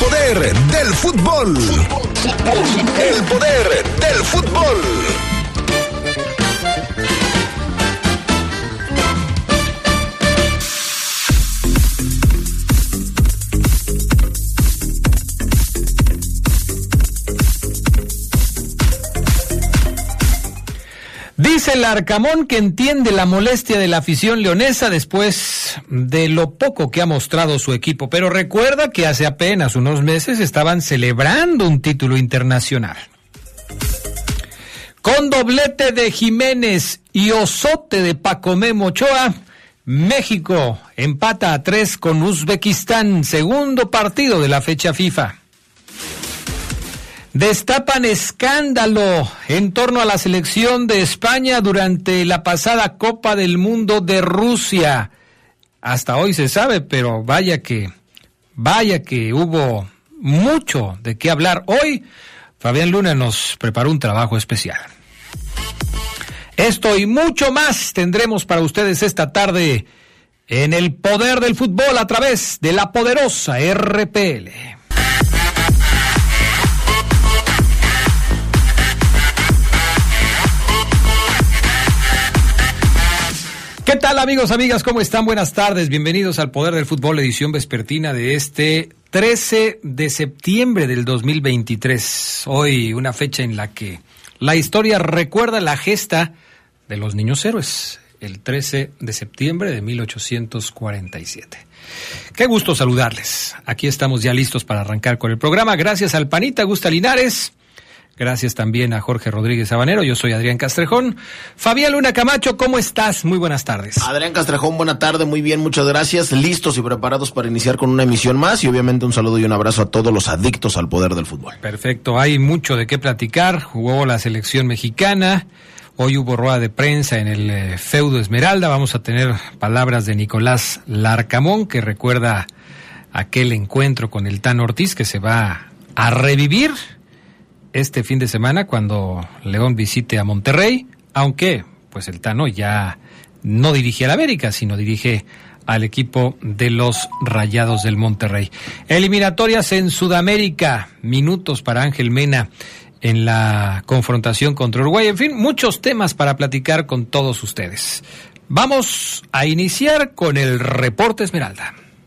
poder del fútbol. El poder del fútbol. Dice el Arcamón que entiende la molestia de la afición leonesa después de lo poco que ha mostrado su equipo, pero recuerda que hace apenas unos meses estaban celebrando un título internacional. Con doblete de Jiménez y osote de Pacomé Mochoa, México empata a tres con Uzbekistán, segundo partido de la fecha FIFA. Destapan escándalo en torno a la selección de España durante la pasada Copa del Mundo de Rusia. Hasta hoy se sabe, pero vaya que, vaya que hubo mucho de qué hablar. Hoy Fabián Luna nos preparó un trabajo especial. Esto y mucho más tendremos para ustedes esta tarde en el poder del fútbol a través de la poderosa RPL. ¿Qué tal amigos, amigas? ¿Cómo están? Buenas tardes. Bienvenidos al Poder del Fútbol, edición vespertina de este 13 de septiembre del 2023. Hoy una fecha en la que la historia recuerda la gesta de los niños héroes, el 13 de septiembre de 1847. Qué gusto saludarles. Aquí estamos ya listos para arrancar con el programa. Gracias al Panita Gusta Linares Gracias también a Jorge Rodríguez Sabanero. Yo soy Adrián Castrejón. Fabián Luna Camacho, ¿cómo estás? Muy buenas tardes. Adrián Castrejón, buena tarde, muy bien, muchas gracias. Listos y preparados para iniciar con una emisión más y obviamente un saludo y un abrazo a todos los adictos al poder del fútbol. Perfecto, hay mucho de qué platicar. Jugó la selección mexicana. Hoy hubo rueda de prensa en el eh, feudo Esmeralda. Vamos a tener palabras de Nicolás Larcamón, que recuerda aquel encuentro con el Tan Ortiz que se va a revivir este fin de semana cuando León visite a Monterrey, aunque pues el Tano ya no dirige al América, sino dirige al equipo de los Rayados del Monterrey. Eliminatorias en Sudamérica, minutos para Ángel Mena en la confrontación contra Uruguay. En fin, muchos temas para platicar con todos ustedes. Vamos a iniciar con el reporte Esmeralda.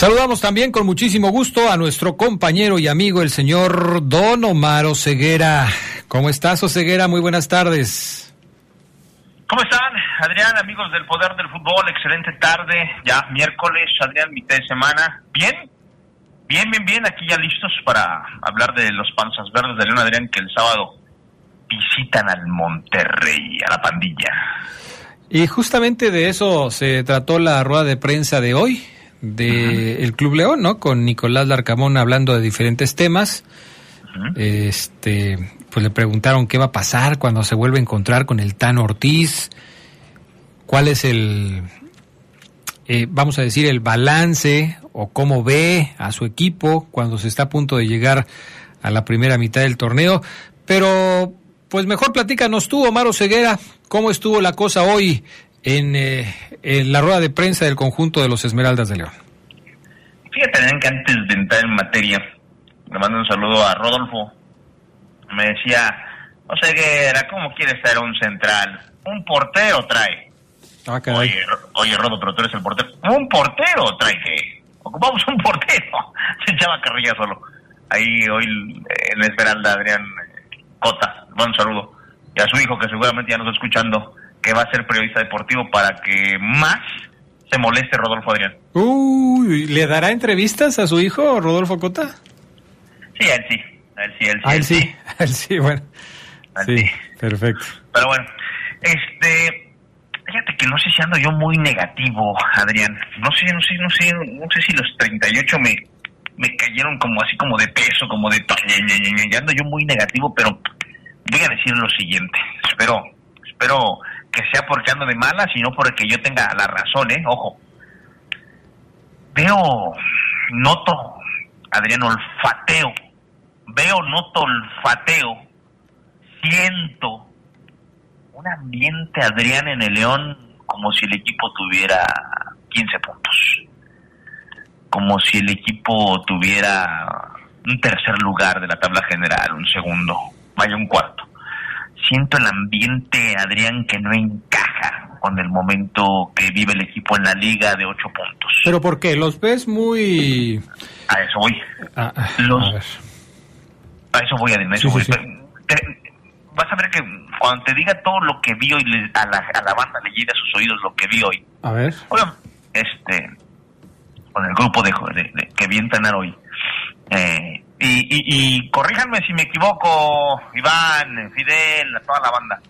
Saludamos también con muchísimo gusto a nuestro compañero y amigo, el señor Don Omar Ceguera. ¿Cómo estás, Oseguera? Muy buenas tardes. ¿Cómo están, Adrián, amigos del Poder del Fútbol? Excelente tarde, ya miércoles, Adrián, mitad de semana. ¿Bien? Bien, bien, bien, aquí ya listos para hablar de los panzas verdes de León Adrián que el sábado visitan al Monterrey, a la pandilla. Y justamente de eso se trató la rueda de prensa de hoy de el Club León, ¿no? Con Nicolás Larcamón hablando de diferentes temas. Este, pues le preguntaron qué va a pasar cuando se vuelve a encontrar con el Tan Ortiz, cuál es el, eh, vamos a decir, el balance o cómo ve a su equipo cuando se está a punto de llegar a la primera mitad del torneo. Pero, pues mejor platícanos tú, Omar Ceguera, cómo estuvo la cosa hoy eh, en, la rueda de prensa del conjunto de los Esmeraldas de León? Fíjate que antes de entrar en materia, le mando un saludo a Rodolfo. Me decía, o sea que era como quieres traer un central? Un portero trae. Ah, oye, oye, Rodo, pero tú eres el portero. Un portero trae que. ocupamos un portero. Se echaba carrilla solo. Ahí hoy en Esmeralda, Adrián Cota, buen saludo. Y a su hijo, que seguramente ya nos está escuchando, que va a ser periodista deportivo para que más se moleste Rodolfo Adrián. Uy, ¿le dará entrevistas a su hijo, Rodolfo Cota? Sí, a él sí. A él sí, a él sí. A él sí, a él sí, bueno. A él Sí, sí. perfecto. Pero bueno, este, fíjate que no sé si ando yo muy negativo, Adrián. No sé, no sé, no sé, no sé si los 38 me, me cayeron como así como de peso, como de... Ya ando yo muy negativo, pero voy a decir lo siguiente. Espero, espero que sea porque ando de malas y no porque yo tenga la razón, ¿eh? Ojo. Veo, noto, Adrián, olfateo. Veo, noto, olfateo. Siento un ambiente, Adrián, en el León como si el equipo tuviera 15 puntos. Como si el equipo tuviera un tercer lugar de la tabla general, un segundo, vaya un cuarto. Siento el ambiente, Adrián, que no encaja con el momento que vive el equipo en la liga de 8 puntos. ¿Pero por qué? ¿Los ves muy...? A eso voy. Ah, ah, Los- a ver. A eso voy, Adrián, a eso sí, voy. sí. Te- vas a ver que cuando te diga todo lo que vi hoy, a la, a la banda le llegue a sus oídos lo que vi hoy. A ver. Oigan, este, con el grupo de, de- de- que vi entrenar hoy. Eh, y, y, y corríjanme si me equivoco, Iván, Fidel, toda la banda.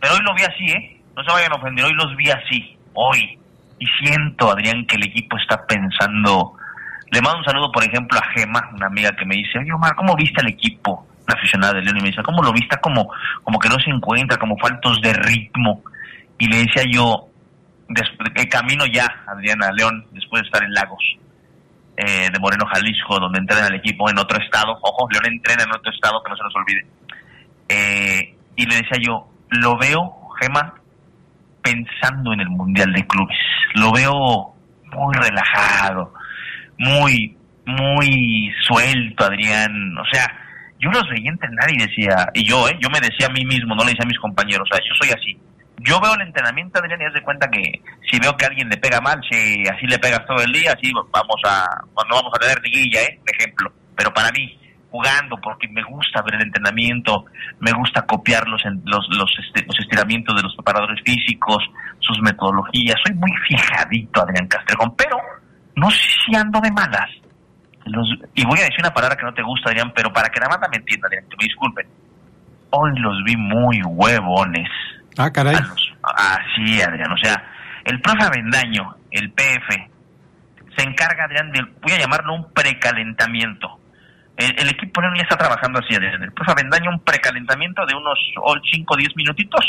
Pero hoy lo vi así, ¿eh? No se vayan a ofender, hoy los vi así, hoy. Y siento, Adrián, que el equipo está pensando. Le mando un saludo, por ejemplo, a Gema, una amiga que me dice, oye, Omar, ¿cómo viste al equipo? Una aficionada de León y me dice, ¿cómo lo viste? Como, como que no se encuentra, como faltos de ritmo. Y le decía yo, que camino ya, Adriana León, después de estar en Lagos, eh, de Moreno, Jalisco, donde entrena el equipo en otro estado. Ojo, León entrena en otro estado, que no se nos olvide. Eh, y le decía yo, lo veo, Gema, pensando en el Mundial de Clubes. Lo veo muy relajado, muy, muy suelto, Adrián. O sea, yo los veía entrenar y decía, y yo, ¿eh? yo me decía a mí mismo, no le decía a mis compañeros, o sea, yo soy así. Yo veo el entrenamiento, Adrián, y haz de cuenta que si veo que alguien le pega mal, si así le pegas todo el día, así vamos a, no vamos a tener liguilla, ¿eh? De ejemplo. Pero para mí, jugando, porque me gusta ver el entrenamiento, me gusta copiar los, los, los, este, los estiramientos de los preparadores físicos, sus metodologías. Soy muy fijadito, Adrián Castrejón, pero no sé si ando de malas. Los- y voy a decir una palabra que no te gusta, Adrián, pero para que la banda me entienda, Adrián, que me disculpen. Hoy los vi muy huevones. Ah, caray. Los- Así, Adrián. O sea, el profe Avendaño, el PF, se encarga, Adrián, de, voy a llamarlo un precalentamiento. El, el equipo ya está trabajando así, Adrián. El profe Avendaño, un precalentamiento de unos 5 o 10 minutitos.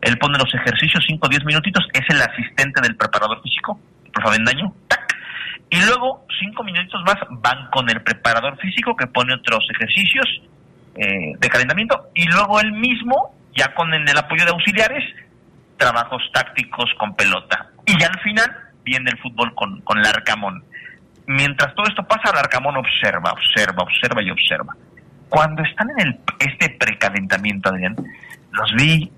Él pone los ejercicios 5 o 10 minutitos. Es el asistente del preparador físico, el profe Avendaño. ¡tac! Y luego, 5 minutitos más, van con el preparador físico que pone otros ejercicios eh, de calentamiento. Y luego él mismo, ya con el, apoyo de auxiliares, trabajos tácticos con pelota. Y ya al final viene el fútbol con, con Larcamón. Mientras todo esto pasa, Larcamón observa, observa, observa y observa. Cuando están en el, este precalentamiento, Adrián, los vi,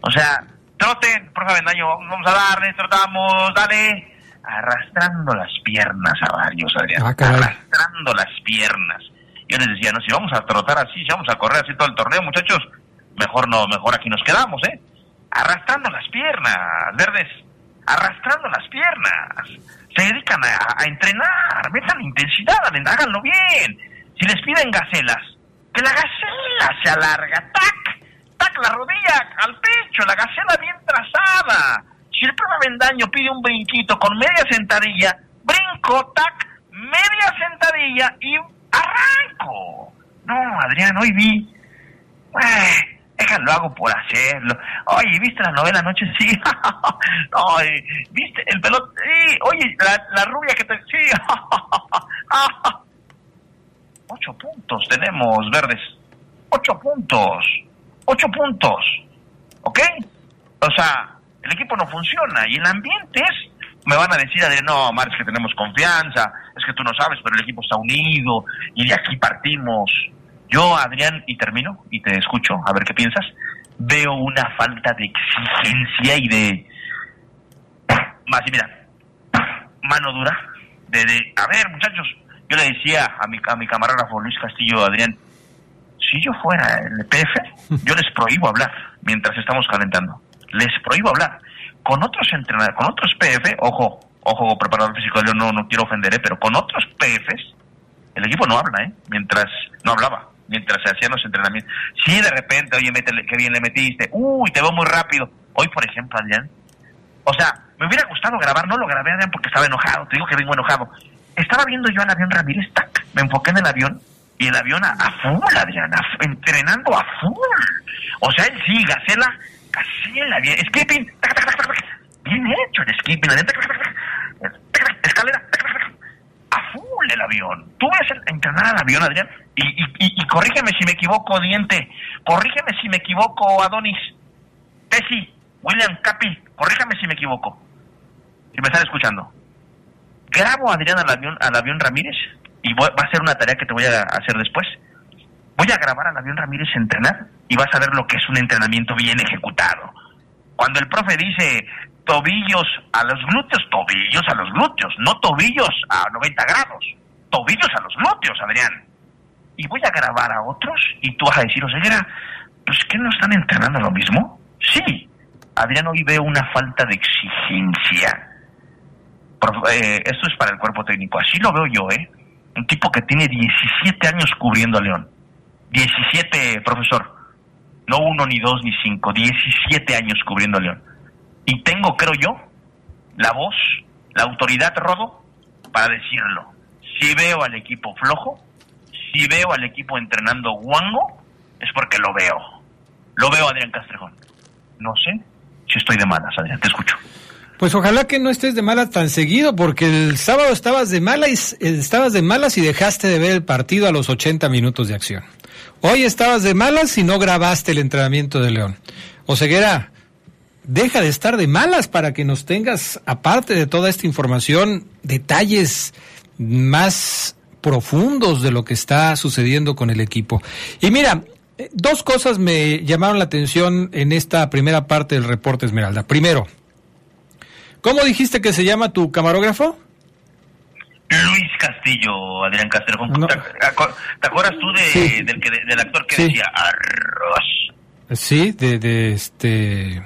o sea, troten, profe Bendaño, vamos a darle, trotamos, dale, arrastrando las piernas a varios, Adrián, Ah, arrastrando las piernas. Yo les decía, no, si vamos a trotar así, si vamos a correr así todo el torneo, muchachos, mejor no, mejor aquí nos quedamos, ¿eh? Arrastrando las piernas, verdes, arrastrando las piernas. Se dedican a, a entrenar, metan intensidad, háganlo bien. Si les piden gacelas, que la gacela se alarga, tac, tac, la rodilla al pecho, la gacela bien trazada. Si el profe Bendaño pide un brinquito con media sentadilla, brinco, tac, media sentadilla y arranco. No, Adrián, hoy vi. Eh, déjalo, hago por hacerlo. Oye, ¿viste la novela anoche? Sí. Oye, ¿viste el pelot? Sí. Oye, la, la rubia que te... Sí. Ocho puntos tenemos, verdes. Ocho puntos. Ocho puntos. ¿Ok? O sea, el equipo no funciona y el ambiente es... Me van a decir, Adrián, no, Omar, es que tenemos confianza, es que tú no sabes, pero el equipo está unido y de aquí partimos. Yo, Adrián, y termino, y te escucho, a ver qué piensas, veo una falta de exigencia y de... Más, y mira, mano dura, de, a ver, muchachos, yo le decía a mi, a mi camarógrafo Luis Castillo, Adrián, si yo fuera el PF, yo les prohíbo hablar mientras estamos calentando. Les prohíbo hablar. Con otros entrenadores, con otros PF, ojo, ojo, preparador físico, yo no, no quiero ofender, ¿eh? pero con otros PFs, el equipo no habla, ¿eh? Mientras, no hablaba, mientras se hacían los entrenamientos. Si de repente, oye, métele, qué bien le metiste, uy, te veo muy rápido. Hoy, por ejemplo, Adrián, o sea, me hubiera gustado grabar, no lo grabé, Adrián, porque estaba enojado, te digo que vengo enojado. Estaba viendo yo al avión Ramírez, tac, me enfoqué en el avión, y el avión a, full, Adrián, entrenando a full. O sea, él sí, Gacela, Gacela, bien, skipping, bien hecho el skipping, escalera, a full el avión. Tú ves entrenar al avión, Adrián, y, y, corrígeme si me equivoco, Diente, corrígeme si me equivoco, Adonis, Tessie, William Capi, corrígame si me equivoco, si me están escuchando. Grabo a Adrián al avión, al avión Ramírez, y va a ser una tarea que te voy a hacer después. Voy a grabar al avión Ramírez entrenar y vas a ver lo que es un entrenamiento bien ejecutado. Cuando el profe dice tobillos a los glúteos, tobillos a los glúteos, no tobillos a 90 grados, tobillos a los glúteos, Adrián. Y voy a grabar a otros y tú vas a decir, Oseguera, pues que no están entrenando lo mismo. Sí, Adrián, hoy veo una falta de exigencia. Eh, esto es para el cuerpo técnico, así lo veo yo, ¿eh? Un tipo que tiene 17 años cubriendo a León. 17, profesor. No uno, ni dos, ni cinco. 17 años cubriendo a León. Y tengo, creo yo, la voz, la autoridad, Rodo, para decirlo. Si veo al equipo flojo, si veo al equipo entrenando guango, es porque lo veo. Lo veo, Adrián Castrejón. No sé si estoy de malas, Adrián, te escucho. Pues ojalá que no estés de malas tan seguido, porque el sábado estabas de malas, y, estabas de malas y dejaste de ver el partido a los 80 minutos de acción. Hoy estabas de malas y no grabaste el entrenamiento de León. Oseguera, deja de estar de malas para que nos tengas, aparte de toda esta información, detalles más profundos de lo que está sucediendo con el equipo. Y mira, eh, dos cosas me llamaron la atención en esta primera parte del reporte Esmeralda. Primero, ¿Cómo dijiste que se llama tu camarógrafo? Luis Castillo, Adrián Castro. ¿Te, acuerdas tú de, del, que, del, actor que decía arroz? Sí, de, de este...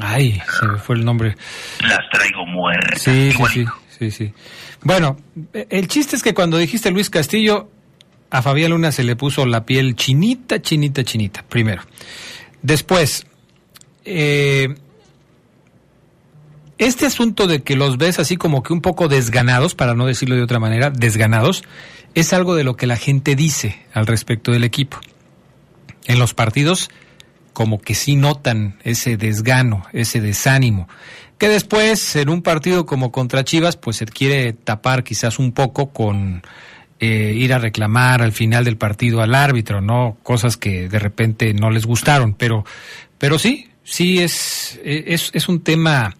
Ay, se me fue el nombre. Las traigo muertas. Sí, sí, sí, sí, Bueno, el chiste es que cuando dijiste Luis Castillo, a Fabián Luna se le puso la piel chinita, chinita, chinita, primero. Después, eh, este asunto de que los ves así como que un poco desganados, para no decirlo de otra manera, desganados, es algo de lo que la gente dice al respecto del equipo. En los partidos, como que sí notan ese desgano, ese desánimo, que después en un partido como contra Chivas, pues se quiere tapar quizás un poco con eh, ir a reclamar al final del partido al árbitro, ¿no? Cosas que de repente no les gustaron, pero, pero sí, sí es, es, es un tema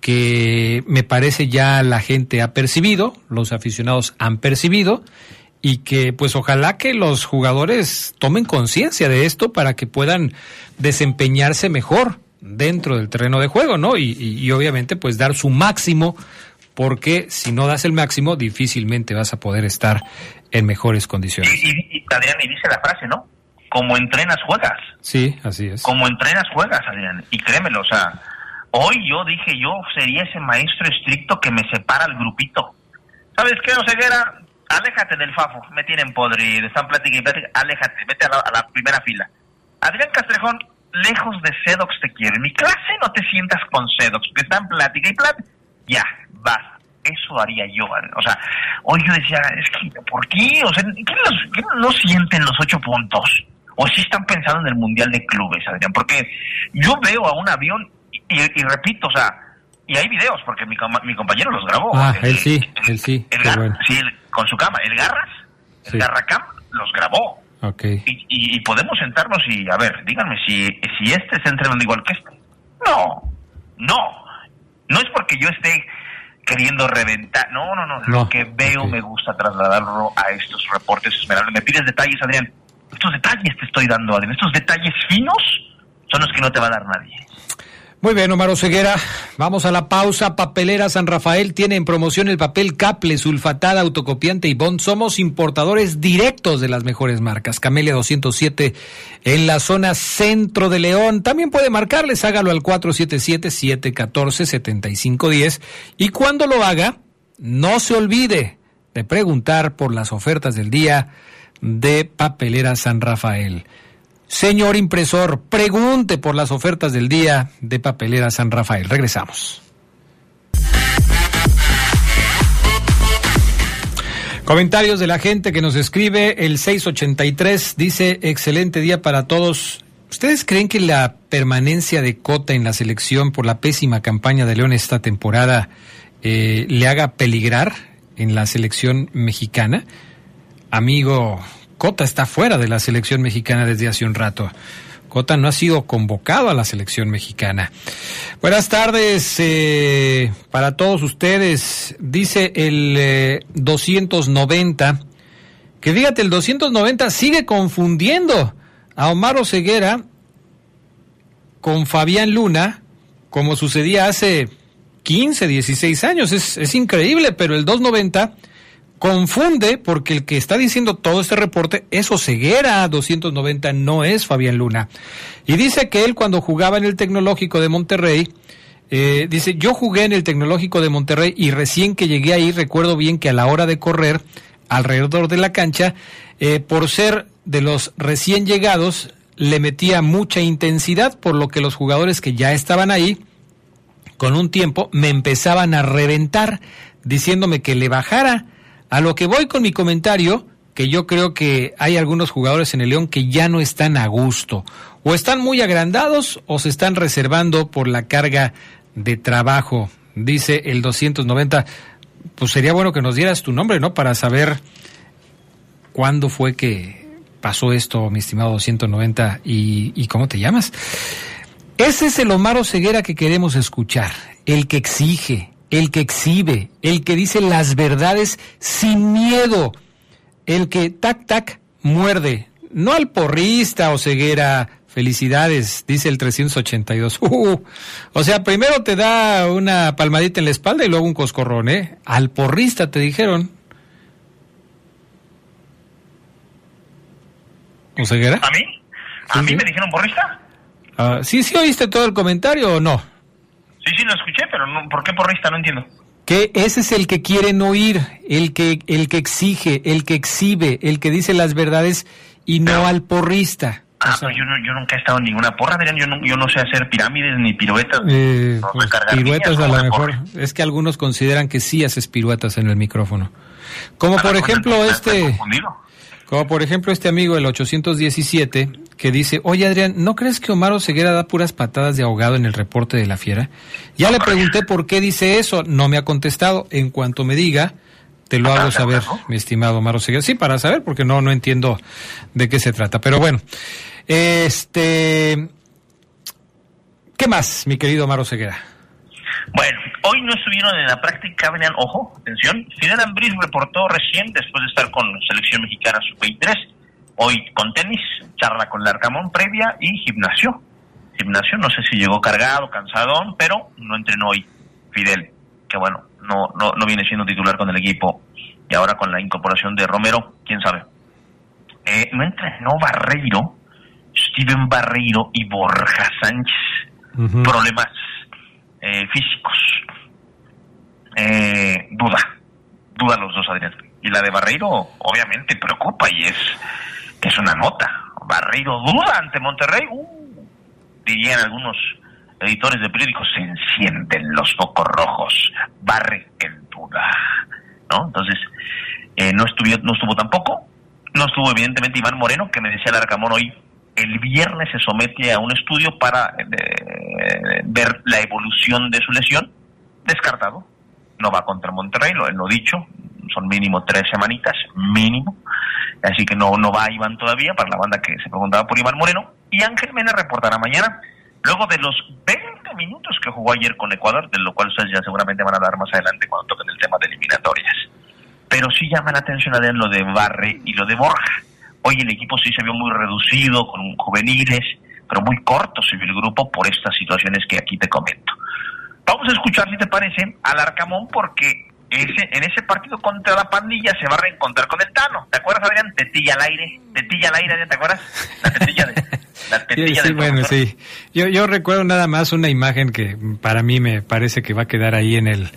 que me parece ya la gente ha percibido, los aficionados han percibido y que pues ojalá que los jugadores tomen conciencia de esto para que puedan desempeñarse mejor dentro del terreno de juego, ¿no? Y, obviamente pues dar su máximo porque si no das el máximo difícilmente vas a poder estar en mejores condiciones. Y, y, Adrián, y dice la frase, ¿no? Como entrenas, juegas. Sí, así es. Como entrenas, juegas, Adrián. Y créemelo, o sea, Hoy yo dije, yo sería ese maestro estricto que me separa el grupito. ¿Sabes qué, Oseguera? Aléjate del Fafo, me tienen podrido, están platicando y plática, aléjate, vete a la, primera fila. Adrián Castrejón, lejos de Sedox te quiero. En mi clase no te sientas con Sedox, que están plática y plática. Ya, vas. Eso haría yo. O sea, hoy yo decía, es que, ¿por qué? O sea, ¿quién, no sienten los ocho puntos? ¿O si están pensando en el Mundial de Clubes, Adrián? Porque yo veo a un avión y, repito, o sea, y hay videos, porque mi, mi compañero los grabó. Ah, él sí, él sí. sí, con su cama. El Garras, el Garracam, los grabó. Okay. Y, y, podemos sentarnos y, a ver, díganme si, si este está entrenando igual que este. No, no. No es porque yo esté queriendo reventar. No, no, no. Lo que veo me gusta trasladarlo a estos reportes Esmeralda. Me pides detalles, Adrián. Estos detalles te estoy dando, Adrián. Estos detalles finos son los que no te va a dar nadie. Muy bien, Omar Ceguera. Vamos a la pausa. Papelera San Rafael tiene en promoción el papel Caple, sulfatada, autocopiante y bond. Somos importadores directos de las mejores marcas. Camelia 207 en la zona centro de León. También puede marcarles, hágalo al 477-714-7510. Y cuando lo haga, no se olvide de preguntar por las ofertas del día de Papelera San Rafael. Señor impresor, pregunte por las ofertas del día de Papelera San Rafael. Regresamos. Comentarios de la gente que nos escribe, el 683 dice, excelente día para todos. ¿Ustedes creen que la permanencia de Cota en la selección por la pésima campaña de León esta temporada eh, le haga peligrar en la selección mexicana? Amigo Cota está fuera de la selección mexicana desde hace un rato. Cota no ha sido convocado a la selección mexicana. Buenas tardes eh, para todos ustedes. Dice el 290, eh, que fíjate, el 290 sigue confundiendo a Omar Ceguera con Fabián Luna, como sucedía hace 15, 16 años. Es, es increíble, pero el 290 confunde porque el que está diciendo todo este reporte es Oseguera 290, no es Fabián Luna. Y dice que él cuando jugaba en el Tecnológico de Monterrey, eh, dice, yo jugué en el Tecnológico de Monterrey y recién que llegué ahí recuerdo bien que a la hora de correr alrededor de la cancha, eh, por ser de los recién llegados, le metía mucha intensidad, por lo que los jugadores que ya estaban ahí, con un tiempo, me empezaban a reventar, diciéndome que le bajara a lo que voy con mi comentario, que yo creo que hay algunos jugadores en el León que ya no están a gusto, o están muy agrandados o se están reservando por la carga de trabajo, dice el 290. Pues sería bueno que nos dieras tu nombre, ¿no? Para saber cuándo fue que pasó esto, mi estimado 290, y, cómo te llamas. Ese es el Omar Ceguera que queremos escuchar, el que exige, el que exhibe, el que dice las verdades sin miedo, el que tac tac muerde, no al porrista o ceguera. Felicidades, dice el 382. Uh, o sea, primero te da una palmadita en la espalda y luego un coscorrón, ¿eh? Al porrista te dijeron. ¿O ceguera? ¿A mí? ¿A mí me dijeron porrista? Uh, ¿Sí, sí oíste todo el comentario o no? Sí, sí, lo escuché, pero no, ¿por qué porrista? No entiendo. Que ese es el que quieren oír, el que, el que exige, el que exhibe, el que dice las verdades y no al porrista. Ah, yo, yo, nunca he estado en ninguna porra, Adrián. Yo no, yo no sé hacer pirámides ni piruetas. Eh, pues, piruetas a lo mejor. Es que algunos consideran que sí haces piruetas en el micrófono. Como por ejemplo este... Por ejemplo este amigo, el 817, que dice, oye Adrián, ¿no crees que Omar Oseguera da puras patadas de ahogado en el reporte de la fiera? Ya le pregunté por qué dice eso, no me ha contestado. En cuanto me diga, te lo hago saber, mi estimado Omar Oseguera. Sí, para saber, porque no, no entiendo de qué se trata. Pero bueno, este... ¿Qué más, mi querido Omar Oseguera? Bueno, hoy no estuvieron en la práctica, venían, ojo, atención, Fidel Ambriz reportó recién, después de estar con selección mexicana sub-23, hoy con tenis, charla con Larcamón previa y gimnasio. Gimnasio, no sé si llegó cargado, cansadón, pero no entrenó hoy Fidel, que bueno, no, no, no viene siendo titular con el equipo. Y ahora con la incorporación de Romero, quién sabe. Eh, no entrenó Barreiro, Steven Barreiro y Borja Sánchez. Problemas eh, físicos. Eh, duda, duda los dos, Adrián. Y la de Barreiro, obviamente, preocupa y es, es una nota. Barreiro duda ante Monterrey. Uh, dirían algunos editores de periódicos, se encienden los focos rojos. Barre en duda. ¿No? Entonces, eh, no, estuvo, no estuvo tampoco. No estuvo, evidentemente, Iván Moreno, que me decía el Arcamón hoy, el viernes se somete a un estudio para eh, ver la evolución de su lesión. Descartado. No va contra Monterrey, lo, lo dicho. Son mínimo tres semanitas, mínimo. Así que no, no va Iván todavía para la banda que se preguntaba por Iván Moreno. Y Ángel Mena reportará mañana, luego de los 20 minutos que jugó ayer con Ecuador, de lo cual ustedes ya seguramente van a dar más adelante cuando toquen el tema de eliminatorias. Pero sí llama la atención a lo de Barre y lo de Borja Hoy el equipo sí se vio muy reducido, con juveniles, pero muy corto el grupo por estas situaciones que aquí te comento. Vamos a escuchar, si te parece, al Arcamón porque ese, en ese partido contra la pandilla se va a reencontrar con el Tano. ¿Te acuerdas, Adrián? Tetilla al aire. Tetilla al aire, ¿te acuerdas? La tetilla de... La tetilla sí, bueno, sí. Yo, yo recuerdo nada más una imagen que para mí me parece que va a quedar ahí en el,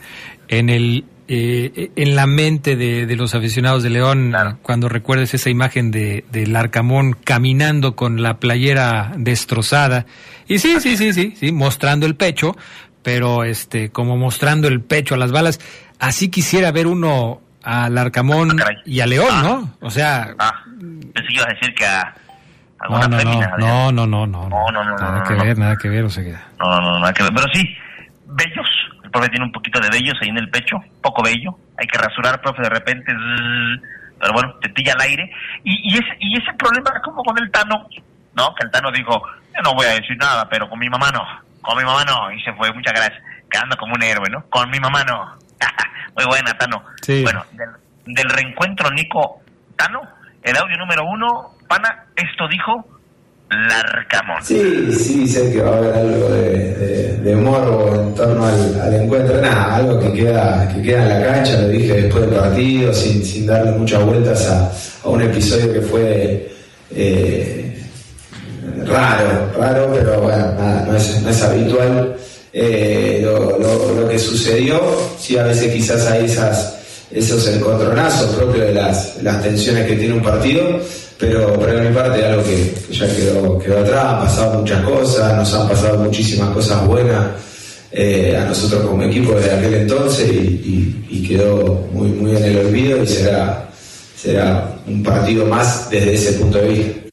en el eh, en la mente de, los aficionados de León cuando recuerdes esa imagen de del Arcamón caminando con la playera destrozada y sí sí sí sí sí mostrando el pecho pero este como mostrando el pecho a las balas así quisiera ver uno al Arcamón ah, y a León ah. no o sea ah, pensé que ibas a decir que a no, no, no, no, no, no, no, no, nada que ver, nada que ver, o sea No, no, no, nada que ver, pero sí, bellos, el profe tiene un poquito de vellos ahí en el pecho, poco bello. Hay que rasurar, profe, de repente. pero bueno, te pilla al aire. Y, y, ese, y ese problema como con el Tano, ¿no? Que el Tano dijo, yo no voy a decir nada, pero con mi mamá no. Con mi mamá no. Y se fue, muchas gracias. Quedando como un héroe, ¿no? Con mi mamá no. Muy buena, Tano. Bueno, del, reencuentro Nico Tano, el audio número uno, pana, esto dijo Larcamón. Sí, sí, sé que va a haber algo de, de, morbo en torno al, encuentro. Nada, algo que queda, que queda en la cancha, lo dije después del partido, sin, sin darle muchas vueltas a, un episodio que fue eh, raro, raro, pero bueno, nada, no es, no es habitual. Eh, lo, lo, que sucedió, sí, a veces quizás hay esas, esos encontronazos propios de las, las tensiones que tiene un partido pero, pero de mi parte algo que, ya quedó, quedó atrás, han pasado muchas cosas, nos han pasado muchísimas cosas buenas eh, a nosotros como equipo de aquel entonces y, quedó muy, muy en el olvido y será, será un partido más desde ese punto de vista.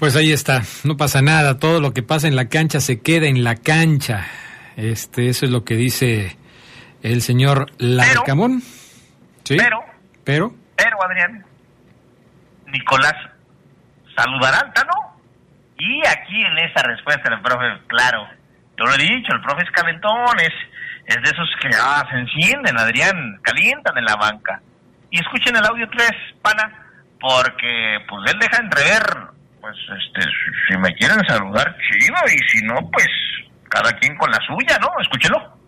Pues ahí está, no pasa nada, todo lo que pasa en la cancha se queda en la cancha. Este, eso es lo que dice el señor Larcamón. ¿Sí? Pero, pero, pero Adrián, Nicolás saludará al Tano. Y aquí en esa respuesta del profe, claro, yo lo he dicho, el profe es calentón, es, es de esos que ah, se encienden, Adrián, calientan en la banca. Y escuchen el audio 3, pana, porque pues él deja entrever, pues este, si me quieren saludar, chido, y si no, pues cada quien con la suya, ¿no? Escúchelo.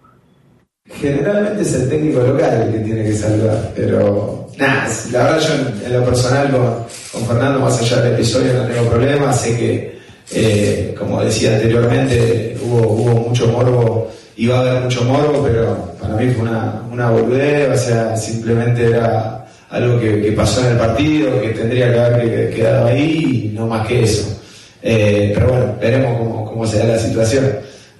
Generalmente es el técnico local el que tiene que saludar, pero nada, la verdad yo en, lo personal con, Fernando, más allá del episodio, no tengo problema, sé que, eh, como decía anteriormente, hubo, hubo mucho morbo, iba a haber mucho morbo, pero para mí fue una, una boludez, o sea, simplemente era algo que, pasó en el partido, que tendría que haber quedado ahí y no más que eso. Eh, pero bueno, veremos cómo, cómo se da la situación.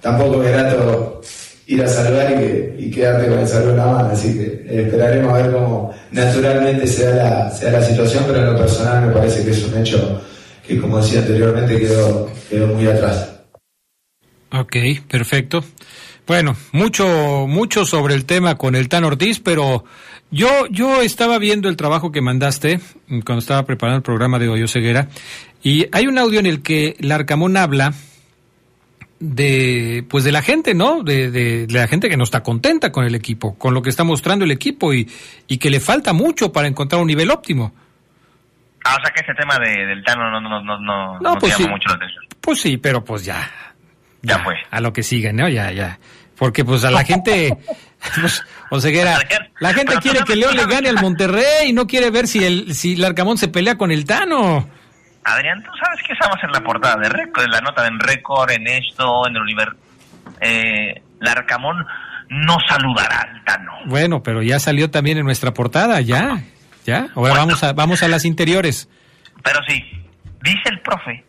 Tampoco es grato ir a saludar y, quedarte con el saludo en la mano. Así que esperaremos a ver cómo naturalmente se da, la, se la situación, pero en lo personal me parece que es un hecho que, como decía anteriormente, quedó, quedó muy atrás. Ok, perfecto. Bueno, mucho, mucho sobre el tema con el Tan Ortiz, pero yo, yo estaba viendo el trabajo que mandaste cuando estaba preparando el programa de Goyo Ceguera, y hay un audio en el que Larcamón habla de pues de la gente, ¿no? De, de, la gente que no está contenta con el equipo, con lo que está mostrando el equipo y, y que le falta mucho para encontrar un nivel óptimo. Ah, o sea que ese tema de, del Tano no, no, no, no, no pues llama mucho la atención. Pues sí, pero pues ya. Ya, fue. A lo que sigue, ¿no? Ya, ya. Porque pues a la gente, o sea que era, la gente quiere que León le gane al Monterrey y no quiere ver si el, si el Arcamón se pelea con el Tano. Adrián, ¿tú sabes que estamos en la portada de récord, en la nota de récord, en esto, en el universo? Eh, Larcamón no saludará al Tano. Bueno, pero ya salió también en nuestra portada, ya, ya. Ahora vamos a vamos a las interiores. Pero sí, dice el profe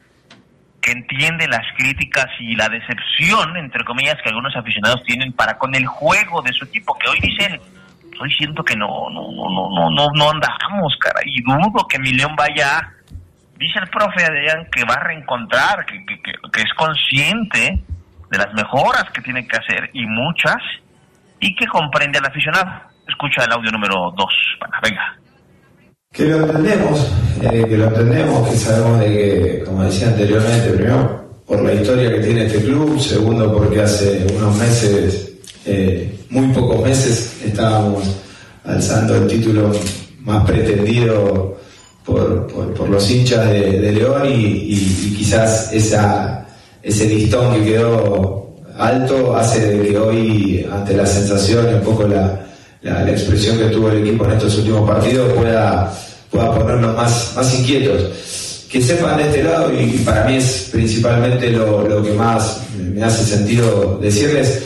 que entiende las críticas y la decepción, entre comillas, que algunos aficionados tienen para con el juego de su equipo, que hoy dicen, hoy siento que no, no, no, no, no, no andamos, cara, y dudo que mi León vaya dice el profe Adrián que va a reencontrar, que, que, es consciente de las mejoras que tiene que hacer y muchas, y que comprende al aficionado. Escucha el audio número 2, venga. Que lo entendemos, eh, que lo entendemos, que sabemos de que, como decía anteriormente, primero por la historia que tiene este club, segundo porque hace unos meses, eh, muy pocos meses, estábamos alzando el título más pretendido por, por, los hinchas de, León y, quizás esa, ese listón que quedó alto hace de que hoy, ante la sensación un poco la, la, expresión que tuvo el equipo en estos últimos partidos, pueda, pueda ponernos más, más inquietos. Que sepan de este lado, y para mí es principalmente lo, lo que más me hace sentido decirles,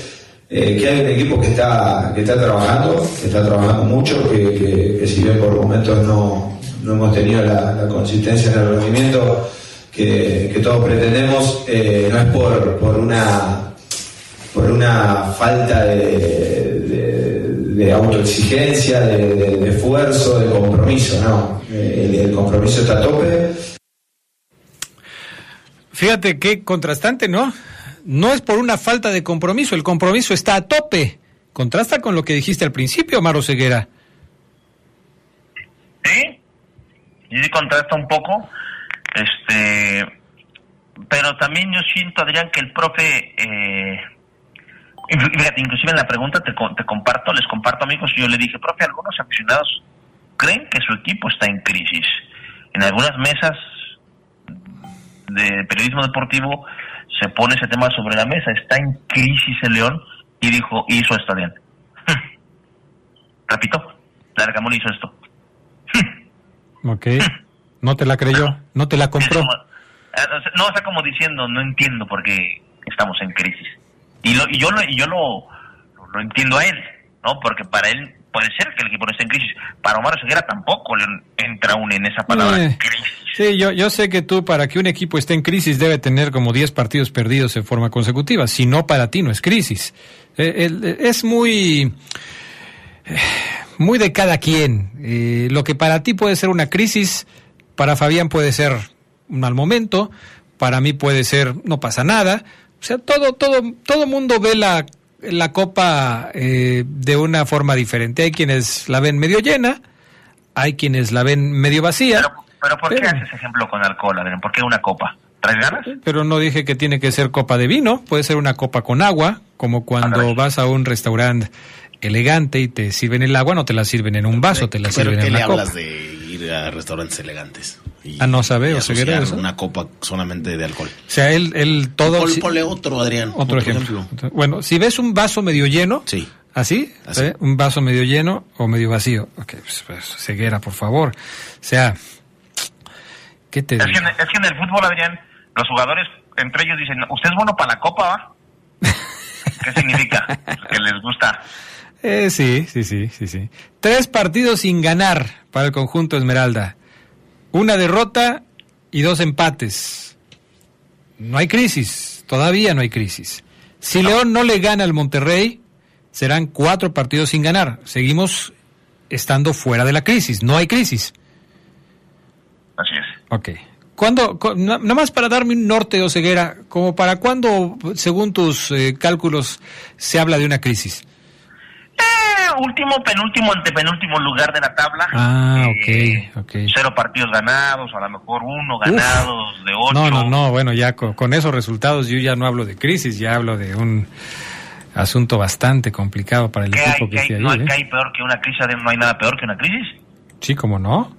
eh, que hay un equipo que está, que está trabajando, que está trabajando mucho, que, que si bien por momentos no, no hemos tenido la, consistencia en el rendimiento que, todos pretendemos, eh, no es por, por, una, por una falta de, autoexigencia, de, esfuerzo, de compromiso, no. Eh, el, compromiso está a tope. Fíjate qué contrastante, ¿no? No es por una falta de compromiso, el compromiso está a tope. Contrasta con lo que dijiste al principio, Maro Ceguera. Sí, y sí contrasta un poco, este, pero también yo siento, Adrián, que el profe, eh, inclusive en la pregunta te, te comparto, les comparto amigos, yo le dije, profe, algunos aficionados creen que su equipo está en crisis. En algunas mesas de periodismo deportivo se pone ese tema sobre la mesa, está en crisis el León, y dijo, hizo esto, Adrián. Repito, Largamón hizo esto. Ok. ¿No te la creyó? ¿No te la compró? No, está como diciendo, no entiendo por qué estamos en crisis. Y, lo, y yo, lo, y yo lo, lo entiendo a él, ¿no? Porque para él puede ser que el equipo no esté en crisis. Para Omar Seguera tampoco le entra aún en esa palabra eh, crisis. Sí, yo, yo sé que tú, para que un equipo esté en crisis, debe tener como 10 partidos perdidos en forma consecutiva. Si no, para ti no es crisis. Eh, es muy muy de cada quien. Eh, lo que para ti puede ser una crisis, para Fabián puede ser un mal momento, para mí puede ser no pasa nada. O sea, todo, todo, todo mundo ve la, la copa eh, de una forma diferente. Hay quienes la ven medio llena, hay quienes la ven medio vacía. Pero, ¿por qué haces ejemplo con alcohol, Adrián? ¿Por qué una copa? ¿Traes ganas? Pero no dije que tiene que ser copa de vino, puede ser una copa con agua, como cuando vas a un restaurante elegante y te sirven el agua, no te la sirven en un vaso, te la sirven en una copa. le hablas de a restaurantes elegantes? ah, no sabe, o sea, una copa solamente de alcohol. O sea, él, él todo... Ponle otro, Adrián. Otro, ejemplo. Bueno, si ves un vaso medio lleno... Sí. ¿Así? ¿Eh? Un vaso medio lleno o medio vacío. Ok, pues, pues ceguera, por favor. O sea, ¿qué te es que, es que en el fútbol, Adrián, los jugadores entre ellos dicen, ¿usted es bueno para la copa, va? ¿Qué significa? que les gusta eh, sí, sí, sí, sí, sí. Tres partidos sin ganar para el conjunto Esmeralda. Una derrota y dos empates. No hay crisis, todavía no hay crisis. Si León no le gana al Monterrey, serán cuatro partidos sin ganar. Seguimos estando fuera de la crisis, no hay crisis. Así es. Ok. ¿Cuándo, nada más para darme un norte o ceguera, como para cuándo, según tus eh, cálculos, se habla de una crisis? Último, penúltimo, antepenúltimo lugar de la tabla. Ah, eh, ok, Cero partidos ganados, a lo mejor uno ganados de ocho. No, no, no, bueno, ya con, esos resultados yo ya no hablo de crisis, ya hablo de un asunto bastante complicado para el equipo que esté ahí. ¿No ¿eh? hay peor que una crisis? ¿No hay nada peor que una crisis? Sí, como no.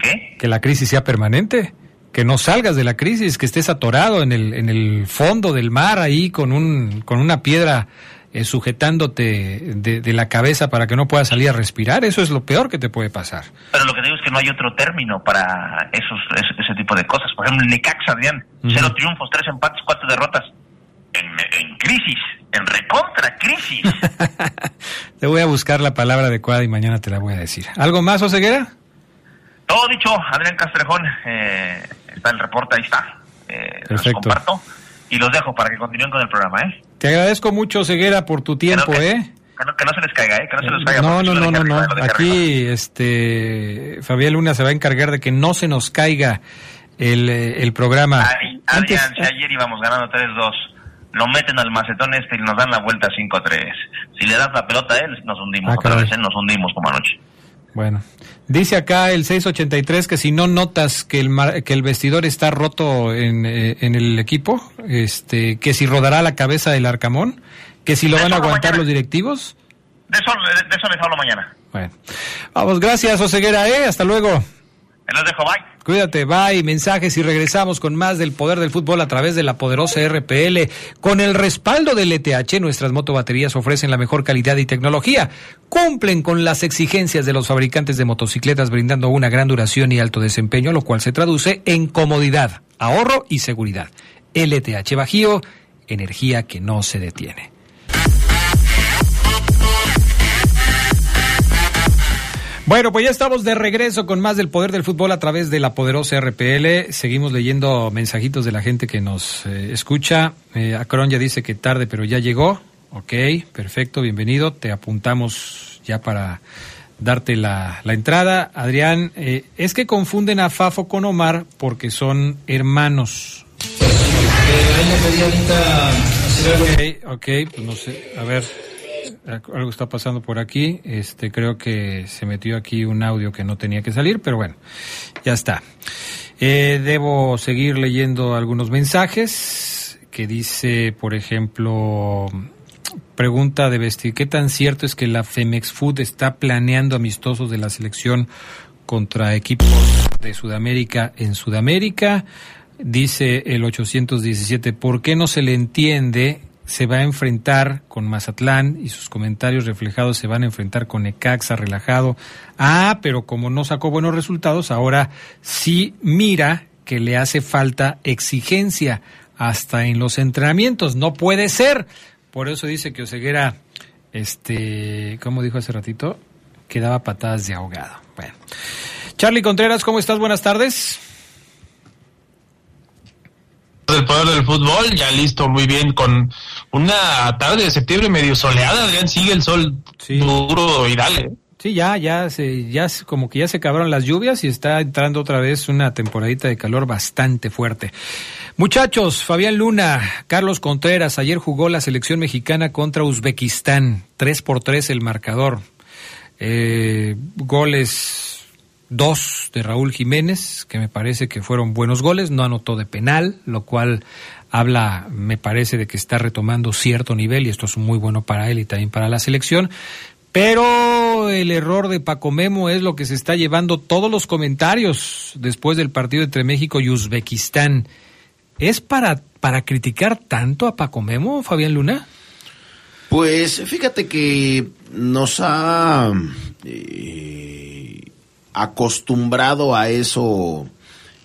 ¿Qué? Que la crisis sea permanente que no salgas de la crisis, que estés atorado en el, en el fondo del mar ahí con, un, con una piedra eh, sujetándote de, la cabeza para que no puedas salir a respirar, eso es lo peor que te puede pasar. Pero lo que digo es que no hay otro término para esos, ese, tipo de cosas. Por ejemplo, el Necaxa, Adrián, cero triunfos, tres empates, cuatro derrotas. En, crisis, en recontra crisis. te voy a buscar la palabra adecuada y mañana te la voy a decir. ¿Algo más, Oseguera? Todo dicho, Adrián Castrejón, eh, está el reporte, ahí está. Eh, Perfecto. Los comparto y los dejo para que continúen con el programa, ¿eh? Te agradezco mucho, Ceguera, por tu tiempo, ¿eh? Que no, se les caiga, ¿eh? Que no se les caiga. No, no, no, no, no. Aquí, este, Fabián Luna se va a encargar de que no se nos caiga el, eh, el programa. Ay, Adrián, si ayer íbamos ganando 3-2, lo meten al macetón este y nos dan la vuelta 5-3. Si le das la pelota a él, nos hundimos. Ah, Otra vez, ¿eh? nos hundimos como anoche. Bueno, dice acá el 683 que si no notas que el, que el vestidor está roto en, eh, en, el equipo, este, que si rodará la cabeza del Arcamón, que si lo van a aguantar los directivos. De eso, de eso les hablo mañana. Bueno, vamos, gracias Oseguera, ¿eh? Hasta luego. Cuídate, bye. Mensajes y regresamos con más del poder del fútbol a través de la poderosa RPL. Con el respaldo del ETH, nuestras motobaterías ofrecen la mejor calidad y tecnología. Cumplen con las exigencias de los fabricantes de motocicletas, brindando una gran duración y alto desempeño, lo cual se traduce en comodidad, ahorro y seguridad. LTH Bajío, energía que no se detiene. Bueno, pues ya estamos de regreso con más del poder del fútbol a través de la poderosa RPL. Seguimos leyendo mensajitos de la gente que nos eh, escucha. Eh, Acron ya dice que tarde, pero ya llegó. Ok, perfecto, bienvenido. Te apuntamos ya para darte la, la entrada. Adrián, eh, es que confunden a Fafo con Omar porque son hermanos. Ok, ok, pues no sé, a ver algo está pasando por aquí. Este, creo que se metió aquí un audio que no tenía que salir, pero bueno, ya está. Eh, debo seguir leyendo algunos mensajes que dice, por ejemplo, pregunta de vestir, ¿qué tan cierto es que la Femex Food está planeando amistosos de la selección contra equipos de Sudamérica en Sudamérica? Dice el 817, ¿por qué no se le entiende se va a enfrentar con Mazatlán y sus comentarios reflejados se van a enfrentar con Necaxa relajado. Ah, pero como no sacó buenos resultados, ahora sí mira que le hace falta exigencia hasta en los entrenamientos. No puede ser. Por eso dice que Oseguera, este, como dijo hace ratito, que daba patadas de ahogado. Bueno. Charlie Contreras, ¿cómo estás? Buenas tardes del poder del fútbol, ya listo, muy bien, con una tarde de septiembre medio soleada, Adrián, sigue el sol duro y dale. Sí, ya, ya, se, ya como que ya se acabaron las lluvias y está entrando otra vez una temporadita de calor bastante fuerte. Muchachos, Fabián Luna, Carlos Contreras, ayer jugó la selección mexicana contra Uzbekistán, 3 por 3 el marcador. Eh, goles dos de Raúl Jiménez, que me parece que fueron buenos goles, no anotó de penal, lo cual habla, me parece, de que está retomando cierto nivel y esto es muy bueno para él y también para la selección. Pero el error de Paco Memo es lo que se está llevando todos los comentarios después del partido entre México y Uzbekistán. ¿Es para, para criticar tanto a Paco Memo, Fabián Luna? Pues fíjate que nos ha eh, acostumbrado a eso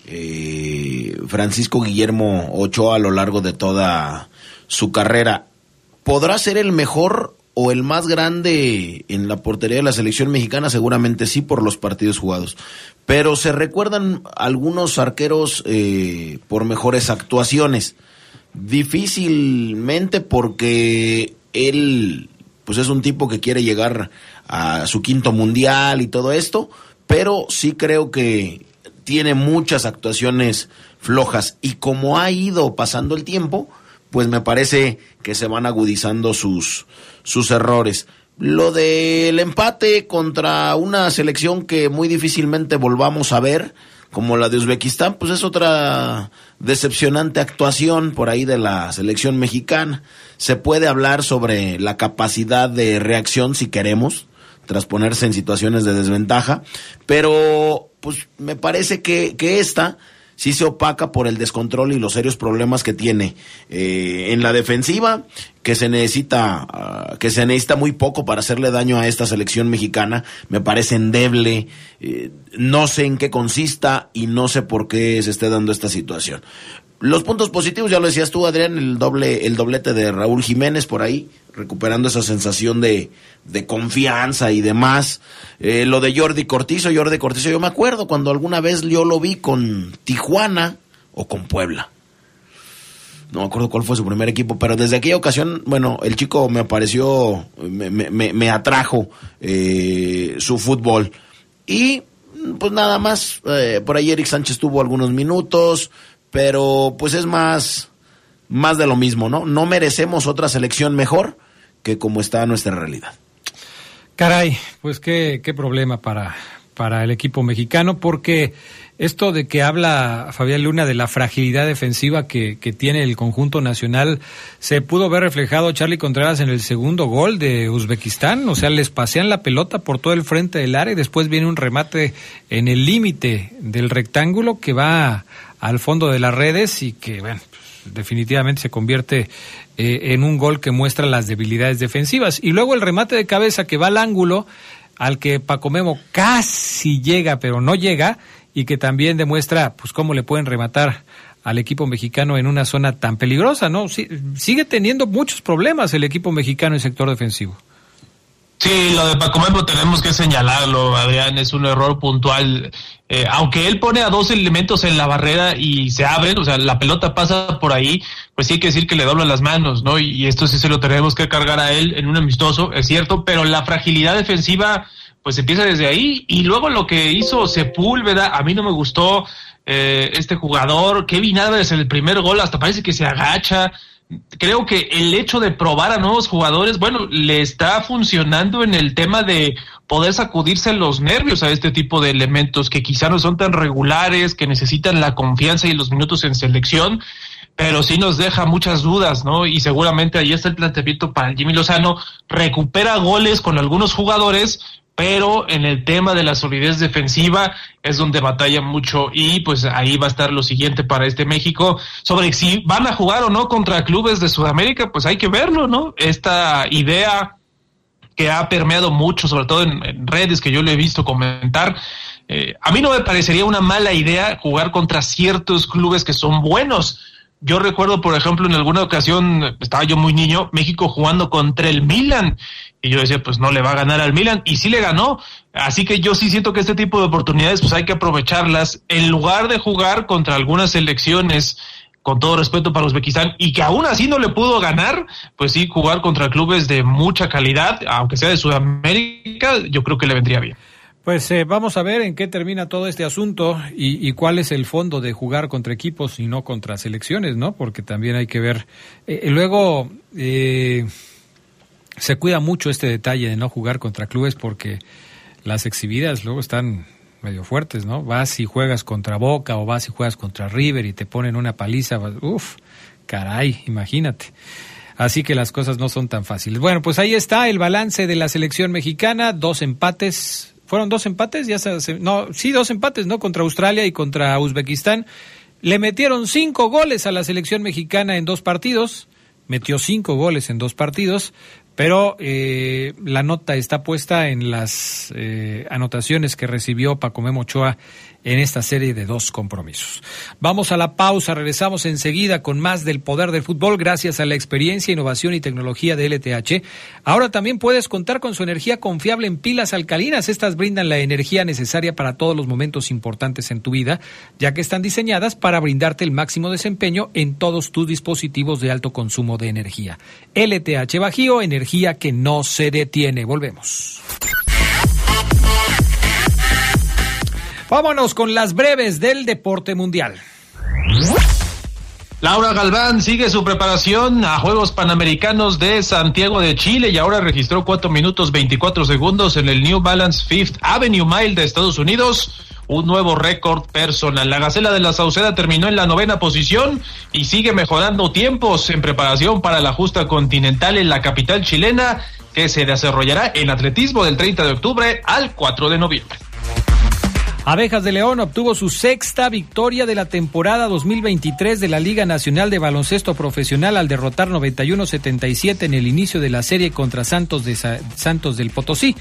eh, Francisco Guillermo Ochoa a lo largo de toda su carrera. ¿Podrá ser el mejor o el más grande en la portería de la selección mexicana? Seguramente sí por los partidos jugados. Pero se recuerdan algunos arqueros eh, por mejores actuaciones. Difícilmente porque él pues es un tipo que quiere llegar a su quinto mundial y todo esto, pero sí creo que tiene muchas actuaciones flojas y como ha ido pasando el tiempo, pues me parece que se van agudizando sus, sus errores. Lo del empate contra una selección que muy difícilmente volvamos a ver, como la de Uzbekistán, pues es otra decepcionante actuación por ahí de la selección mexicana. Se puede hablar sobre la capacidad de reacción si queremos, tras ponerse en situaciones de desventaja, pero pues me parece que, que esta sí se opaca por el descontrol y los serios problemas que tiene eh, en la defensiva, que se necesita, uh, que se necesita muy poco para hacerle daño a esta selección mexicana, me parece endeble, eh, no sé en qué consista y no sé por qué se esté dando esta situación. Los puntos positivos, ya lo decías tú, Adrián, el doble, el doblete de Raúl Jiménez por ahí, recuperando esa sensación de, de confianza y demás. Eh, lo de Jordi Cortizo, Jordi Cortizo, yo me acuerdo cuando alguna vez yo lo vi con Tijuana o con Puebla. No me acuerdo cuál fue su primer equipo, pero desde aquella ocasión, bueno, el chico me apareció, me, me, me atrajo eh, su fútbol. Y pues nada más, eh, por ahí Eric Sánchez tuvo algunos minutos, pero pues es más, más de lo mismo, ¿no? No merecemos otra selección mejor que como está nuestra realidad. Caray, pues qué, qué problema para, para el equipo mexicano porque esto de que habla Fabián Luna de la fragilidad defensiva que, que, tiene el conjunto nacional se pudo ver reflejado Charlie Contreras en el segundo gol de Uzbekistán, o sea, les pasean la pelota por todo el frente del área y después viene un remate en el límite del rectángulo que va al fondo de las redes y que, bueno, pues, definitivamente se convierte eh, en un gol que muestra las debilidades defensivas. Y luego el remate de cabeza que va al ángulo, al que Paco Memo casi llega, pero no llega, y que también demuestra pues cómo le pueden rematar al equipo mexicano en una zona tan peligrosa, ¿no? sigue teniendo muchos problemas el equipo mexicano en sector defensivo. Sí, lo de Paco Memo tenemos que señalarlo, Adrián, es un error puntual. Eh, aunque él pone a dos elementos en la barrera y se abren, o sea, la pelota pasa por ahí, pues sí hay que decir que le doblan las manos, ¿no? Y, esto sí se lo tenemos que cargar a él en un amistoso, es cierto, pero la fragilidad defensiva pues empieza desde ahí y luego lo que hizo Sepúlveda, a mí no me gustó eh, este jugador, Kevin Álvarez en el primer gol hasta parece que se agacha, creo que el hecho de probar a nuevos jugadores, bueno, le está funcionando en el tema de poder sacudirse los nervios a este tipo de elementos que quizá no son tan regulares, que necesitan la confianza y los minutos en selección, pero sí nos deja muchas dudas, ¿no? Y seguramente ahí está el planteamiento para Jimmy Lozano, recupera goles con algunos jugadores, pero en el tema de la solidez defensiva es donde batalla mucho y pues ahí va a estar lo siguiente para este México sobre si van a jugar o no contra clubes de Sudamérica, pues hay que verlo, ¿no? Esta idea que ha permeado mucho, sobre todo en, redes que yo le he visto comentar, eh, a mí no me parecería una mala idea jugar contra ciertos clubes que son buenos. Yo recuerdo, por ejemplo, en alguna ocasión, estaba yo muy niño, México jugando contra el Milan y yo decía, pues no le va a ganar al Milan, y sí le ganó. Así que yo sí siento que este tipo de oportunidades, pues hay que aprovecharlas, en lugar de jugar contra algunas selecciones, con todo respeto para Uzbekistán, y que aún así no le pudo ganar, pues sí, jugar contra clubes de mucha calidad, aunque sea de Sudamérica, yo creo que le vendría bien. Pues eh, vamos a ver en qué termina todo este asunto y, cuál es el fondo de jugar contra equipos y no contra selecciones, ¿no? Porque también hay que ver. Eh, luego, eh, se cuida mucho este detalle de no jugar contra clubes porque las exhibidas luego están medio fuertes, ¿no? Vas y juegas contra Boca o vas y juegas contra River y te ponen una paliza, uf, caray, imagínate. Así que las cosas no son tan fáciles. Bueno, pues ahí está el balance de la selección mexicana, dos empates. ¿Fueron dos empates? Ya se, no, sí, dos empates, ¿no? Contra Australia y contra Uzbekistán. Le metieron cinco goles a la selección mexicana en dos partidos. Metió cinco goles en dos partidos pero eh, la nota está puesta en las eh, anotaciones que recibió Paco Memo Ochoa en esta serie de dos compromisos. Vamos a la pausa, regresamos enseguida con más del poder del fútbol gracias a la experiencia, innovación y tecnología de LTH. Ahora también puedes contar con su energía confiable en pilas alcalinas. Estas brindan la energía necesaria para todos los momentos importantes en tu vida, ya que están diseñadas para brindarte el máximo desempeño en todos tus dispositivos de alto consumo de energía. LTH Bajío, energía que no se detiene. Volvemos. Vámonos con las breves del deporte mundial. Laura Galván sigue su preparación a Juegos Panamericanos de Santiago de Chile y ahora registró 4 minutos 24 segundos en el New Balance Fifth Avenue Mile de Estados Unidos. Un nuevo récord personal. La Gacela de la Sauceda terminó en la novena posición y sigue mejorando tiempos en preparación para la justa continental en la capital chilena que se desarrollará en atletismo del 30 de octubre al 4 de noviembre. Abejas de León obtuvo su sexta victoria de la temporada 2023 de la Liga Nacional de Baloncesto Profesional al derrotar 91-77 en el inicio de la serie contra Santos, de Santos del Potosí.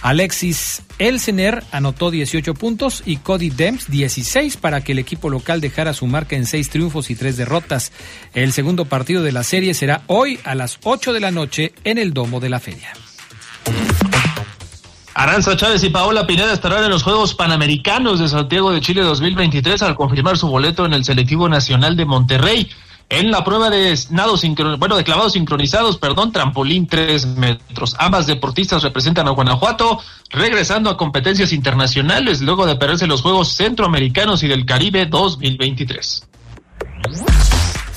Alexis Elsener anotó 18 puntos y Cody Demps 16 para que el equipo local dejara su marca en seis triunfos y tres derrotas. El segundo partido de la serie será hoy a las 8 de la noche en el Domo de la Feria. Aranza Chávez y Paola Pineda estarán en los Juegos Panamericanos de Santiago de Chile 2023 al confirmar su boleto en el selectivo nacional de Monterrey. En la prueba de nado bueno, de clavados sincronizados, perdón, trampolín tres metros. Ambas deportistas representan a Guanajuato, regresando a competencias internacionales luego de perderse los Juegos Centroamericanos y del Caribe 2023.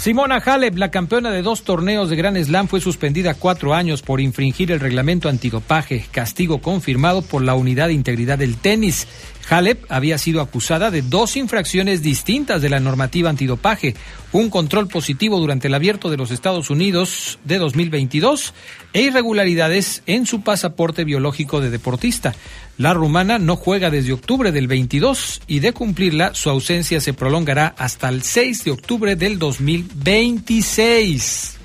Simona Halep, la campeona de dos torneos de Gran Slam, fue suspendida cuatro años por infringir el reglamento antidopaje, castigo confirmado por la Unidad de Integridad del Tenis. Halep había sido acusada de dos infracciones distintas de la normativa antidopaje, un control positivo durante el abierto de los Estados Unidos de 2022 e irregularidades en su pasaporte biológico de deportista. La rumana no juega desde octubre del 22 y de cumplirla su ausencia se prolongará hasta el 6 de octubre del 2026.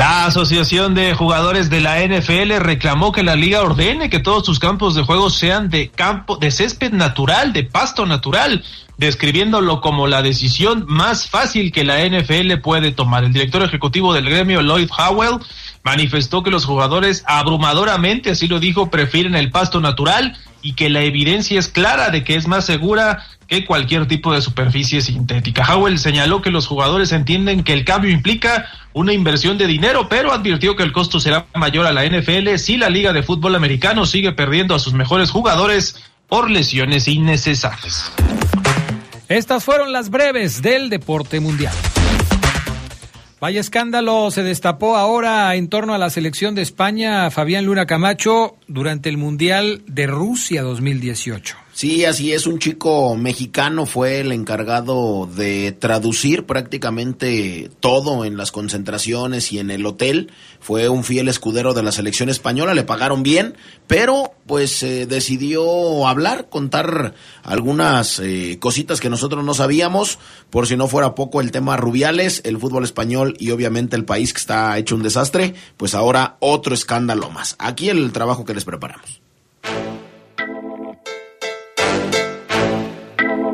La Asociación de Jugadores de la NFL reclamó que la liga ordene que todos sus campos de juego sean de campo de césped natural, de pasto natural, describiéndolo como la decisión más fácil que la NFL puede tomar. El director ejecutivo del gremio, Lloyd Howell, manifestó que los jugadores abrumadoramente, así lo dijo, prefieren el pasto natural y que la evidencia es clara de que es más segura que cualquier tipo de superficie sintética. Howell señaló que los jugadores entienden que el cambio implica una inversión de dinero, pero advirtió que el costo será mayor a la NFL si la Liga de Fútbol Americano sigue perdiendo a sus mejores jugadores por lesiones innecesarias. Estas fueron las breves del deporte mundial. Vaya escándalo se destapó ahora en torno a la selección de España, Fabián Luna Camacho, durante el Mundial de Rusia 2018. Sí, así es, un chico mexicano fue el encargado de traducir prácticamente todo en las concentraciones y en el hotel. Fue un fiel escudero de la selección española, le pagaron bien, pero pues eh, decidió hablar, contar algunas eh, cositas que nosotros no sabíamos, por si no fuera poco el tema Rubiales, el fútbol español y obviamente el país que está hecho un desastre, pues ahora otro escándalo más. Aquí el trabajo que les preparamos.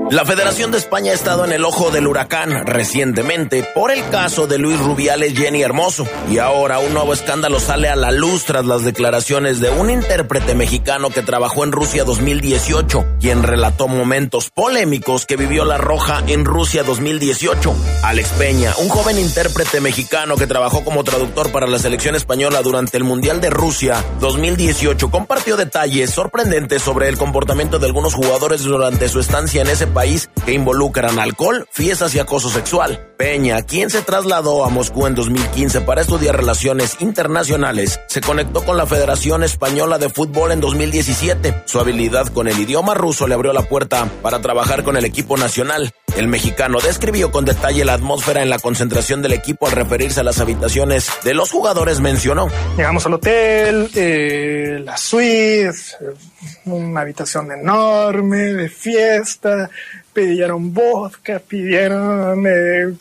La Federación de España ha estado en el ojo del huracán recientemente por el caso de Luis Rubiales Jenny Hermoso y ahora un nuevo escándalo sale a la luz tras las declaraciones de un intérprete mexicano que trabajó en Rusia 2018, quien relató momentos polémicos que vivió la Roja en Rusia 2018. Alex Peña, un joven intérprete mexicano que trabajó como traductor para la selección española durante el Mundial de Rusia 2018, compartió detalles sorprendentes sobre el comportamiento de algunos jugadores durante su estancia en ese país que involucran alcohol, fiestas y acoso sexual. Peña, quien se trasladó a Moscú en 2015 para estudiar relaciones internacionales, se conectó con la Federación Española de Fútbol en 2017. Su habilidad con el idioma ruso le abrió la puerta para trabajar con el equipo nacional. El mexicano describió con detalle la atmósfera en la concentración del equipo al referirse a las habitaciones de los jugadores mencionó. Llegamos al hotel, eh, la suite, una habitación enorme de fiesta, pidieron vodka, pidieron eh,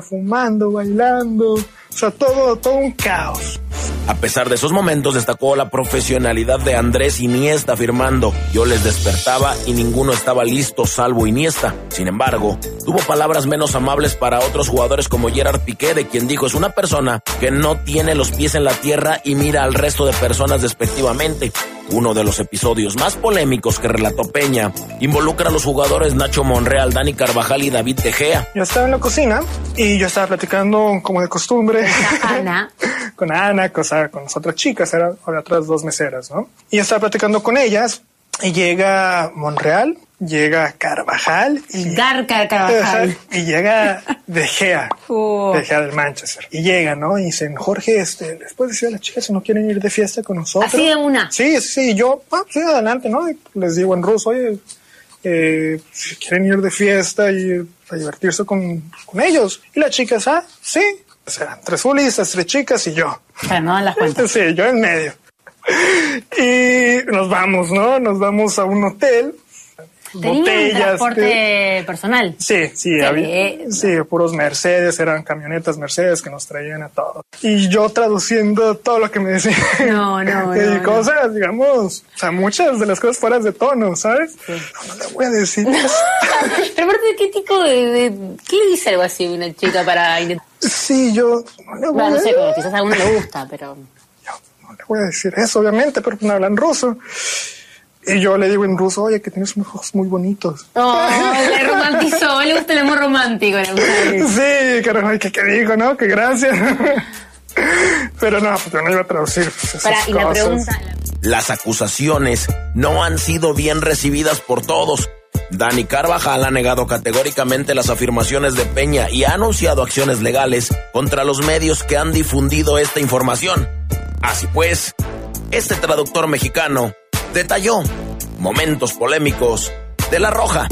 fumando, bailando, o sea, todo, todo un caos. A pesar de esos momentos, destacó la profesionalidad de Andrés Iniesta afirmando, yo les despertaba y ninguno estaba listo salvo Iniesta. Sin embargo, tuvo palabras menos amables para otros jugadores como Gerard Piqué, de quien dijo es una persona que no tiene los pies en la tierra y mira al resto de personas despectivamente. Uno de los episodios más polémicos que relató Peña involucra a los jugadores Nacho Monreal, Dani Carvajal y David De Gea. Yo estaba en la cocina y yo estaba platicando como de costumbre Ana. con Ana, cosa, con las otras chicas, eran otras dos meseras, ¿no? Y yo estaba platicando con ellas y llega Monreal, llega Carvajal y Garca Carvajal. y llega De Gea, Oh. De Gea del Manchester. Y llega, ¿no? Y dicen, Jorge, este, les puedes decir a las chicas si no quieren ir de fiesta con nosotros. Así de una. Sí, sí, yo, ah, sí, adelante, ¿no? Y les digo en ruso, oye, eh, si quieren ir de fiesta y a divertirse con, con ellos. Y las chicas, ah, sí. O sea, tres futbolistas, tres chicas y yo. Para no las cuentas. Sí, yo en medio. Y nos vamos, ¿no? Nos vamos a un hotel. Tenían botellas, transporte personal. Sí, sí, había, sí, puros Mercedes, eran camionetas Mercedes que nos traían a todos. Y yo traduciendo todo lo que me decían. No, no, y no, no. cosas, digamos, o sea, muchas de las cosas fuera de tono, ¿sabes? No, no le voy a decir. Pero aparte, ¿qué tipo de, de- ¿Qué le dice algo así a una chica para intentar? Sí, yo no le voy, Bueno, no sé, como quizás a alguno le gusta, pero... no le voy a decir eso, obviamente, pero no hablan ruso. Y yo le digo en ruso, oye, que tienes unos ojos muy bonitos. Oh, le romantizó, le gusta el amor romántico. Sí, carajo, que qué digo, ¿no? Que gracias. Pero no, pues yo no iba a traducir pues, esas Para, y la pregunta... Las acusaciones no han sido bien recibidas por todos. Dani Carvajal ha negado categóricamente las afirmaciones de Peña y ha anunciado acciones legales contra los medios que han difundido esta información. Así pues, este traductor mexicano detalló momentos polémicos de La Roja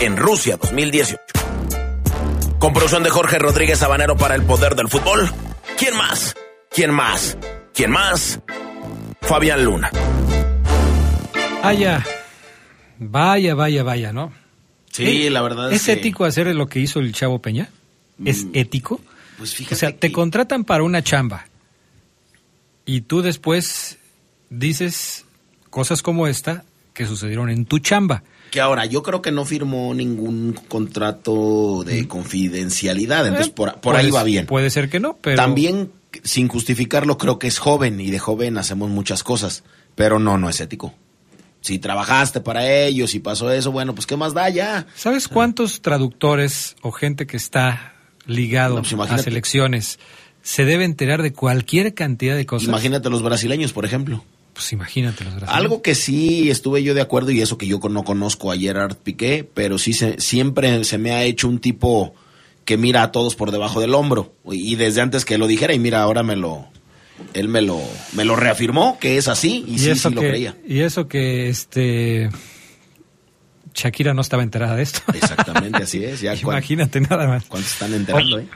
en Rusia 2018. Con producción de Jorge Rodríguez Habanero para el poder del fútbol. ¿Quién más? ¿Quién más? ¿Quién más? Fabián Luna. Vaya, vaya, vaya, vaya, ¿no? Sí, ¿Eh? la verdad ¿Es es que- ético hacer lo que hizo el Chavo Peña? ¿Es Mm, ético? Pues fíjate O sea, te que- contratan para una chamba y tú después dices cosas como esta que sucedieron en tu chamba. Que ahora, yo creo que no firmó ningún contrato de confidencialidad, entonces Eh, por, por puede- ahí va bien. Puede ser que no, pero... También, sin justificarlo, creo que es joven y de joven hacemos muchas cosas, pero no, no es ético. Si trabajaste para ellos y pasó eso, bueno, pues qué más da ya. ¿Sabes cuántos traductores o gente que está ligado No, pues a selecciones se debe enterar de cualquier cantidad de cosas? Imagínate los brasileños, por ejemplo. Pues imagínate los brasileños. Algo que sí estuve yo de acuerdo y eso que yo no conozco a Gerard Piqué, pero sí se, siempre se me ha hecho un tipo que mira a todos por debajo del hombro y desde antes que lo dijera y mira ahora me lo él me lo me lo reafirmó que es así y, sí eso sí lo que, creía. Y eso que este Shakira no estaba enterada de esto. Exactamente, así es. Ya cuán- Imagínate nada más. ¿Cuántos están enterando, eh?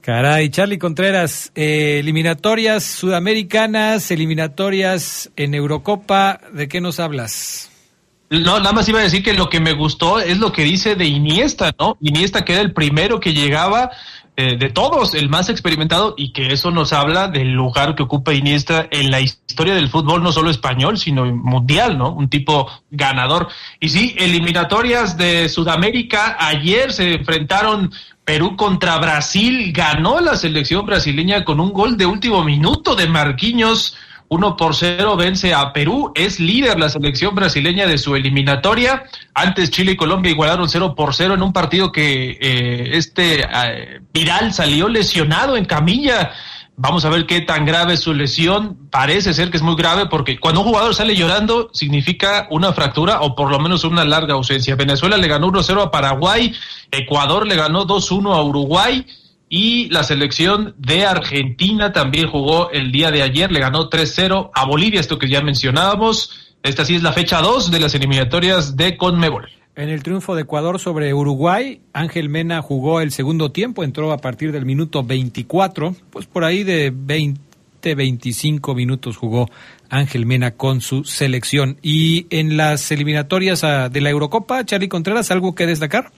Caray, Charlie Contreras, eh, eliminatorias sudamericanas, eliminatorias en Eurocopa, ¿de qué nos hablas? No, nada más iba a decir que lo que me gustó es lo que dice de Iniesta, ¿no? Iniesta que era el primero que llegaba eh, de todos, el más experimentado, y que eso nos habla del lugar que ocupa Iniesta en la historia del fútbol, no solo español, sino mundial, ¿no? Un tipo ganador. Y sí, eliminatorias de Sudamérica, ayer se enfrentaron Perú contra Brasil, ganó la selección brasileña con un gol de último minuto de Marquinhos. 1 por 0 vence a Perú, es líder la selección brasileña de su eliminatoria. Antes Chile y Colombia igualaron 0 por 0 en un partido que eh, este eh, viral salió lesionado en camilla. Vamos a ver qué tan grave es su lesión. Parece ser que es muy grave porque cuando un jugador sale llorando significa una fractura o por lo menos una larga ausencia. Venezuela le ganó 1-0 a Paraguay, Ecuador le ganó 2-1 a Uruguay. Y la selección de Argentina también jugó el día de ayer, le ganó 3-0 a Bolivia, esto que ya mencionábamos. Esta sí es la fecha 2 de las eliminatorias de Conmebol. En el triunfo de Ecuador sobre Uruguay, Ángel Mena jugó el segundo tiempo, entró a partir del minuto 24, pues por ahí de 20, 25 minutos jugó Ángel Mena con su selección. Y en las eliminatorias ah, de la Eurocopa, Charlie Contreras, ¿algo que destacar?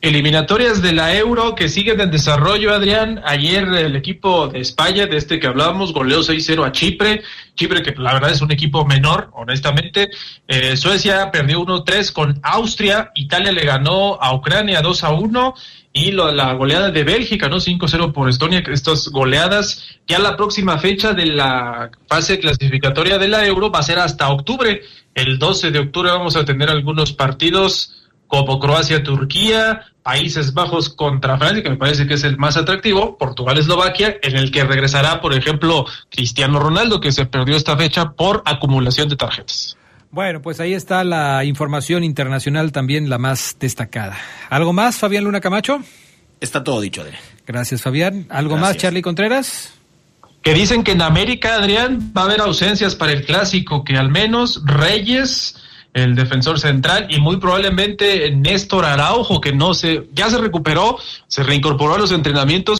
Eliminatorias de la Euro que siguen en desarrollo, Adrián. Ayer el equipo de España, de este que hablábamos, goleó 6-0 a Chipre. Chipre, que la verdad es un equipo menor, honestamente. Eh, Suecia perdió 1-3 con Austria. Italia le ganó a Ucrania 2-1. Y lo- la goleada de Bélgica, ¿no? 5-0 por Estonia. Estas goleadas, ya la próxima fecha de la fase clasificatoria de la Euro va a ser hasta octubre. El 12 de octubre vamos a tener algunos partidos como Croacia-Turquía, Países Bajos contra Francia, que me parece que es el más atractivo, Portugal-Eslovaquia, en el que regresará, por ejemplo, Cristiano Ronaldo, que se perdió esta fecha por acumulación de tarjetas. Bueno, pues ahí está la información internacional también la más destacada. ¿Algo más, Fabián Luna Camacho? Está todo dicho, Adrián. Gracias, Fabián. ¿Algo más. Charlie Contreras? Que dicen que en América, Adrián, va a haber ausencias para el clásico, que al menos Reyes, el defensor central, y muy probablemente Néstor Araujo, que no se, ya se recuperó, se reincorporó a los entrenamientos,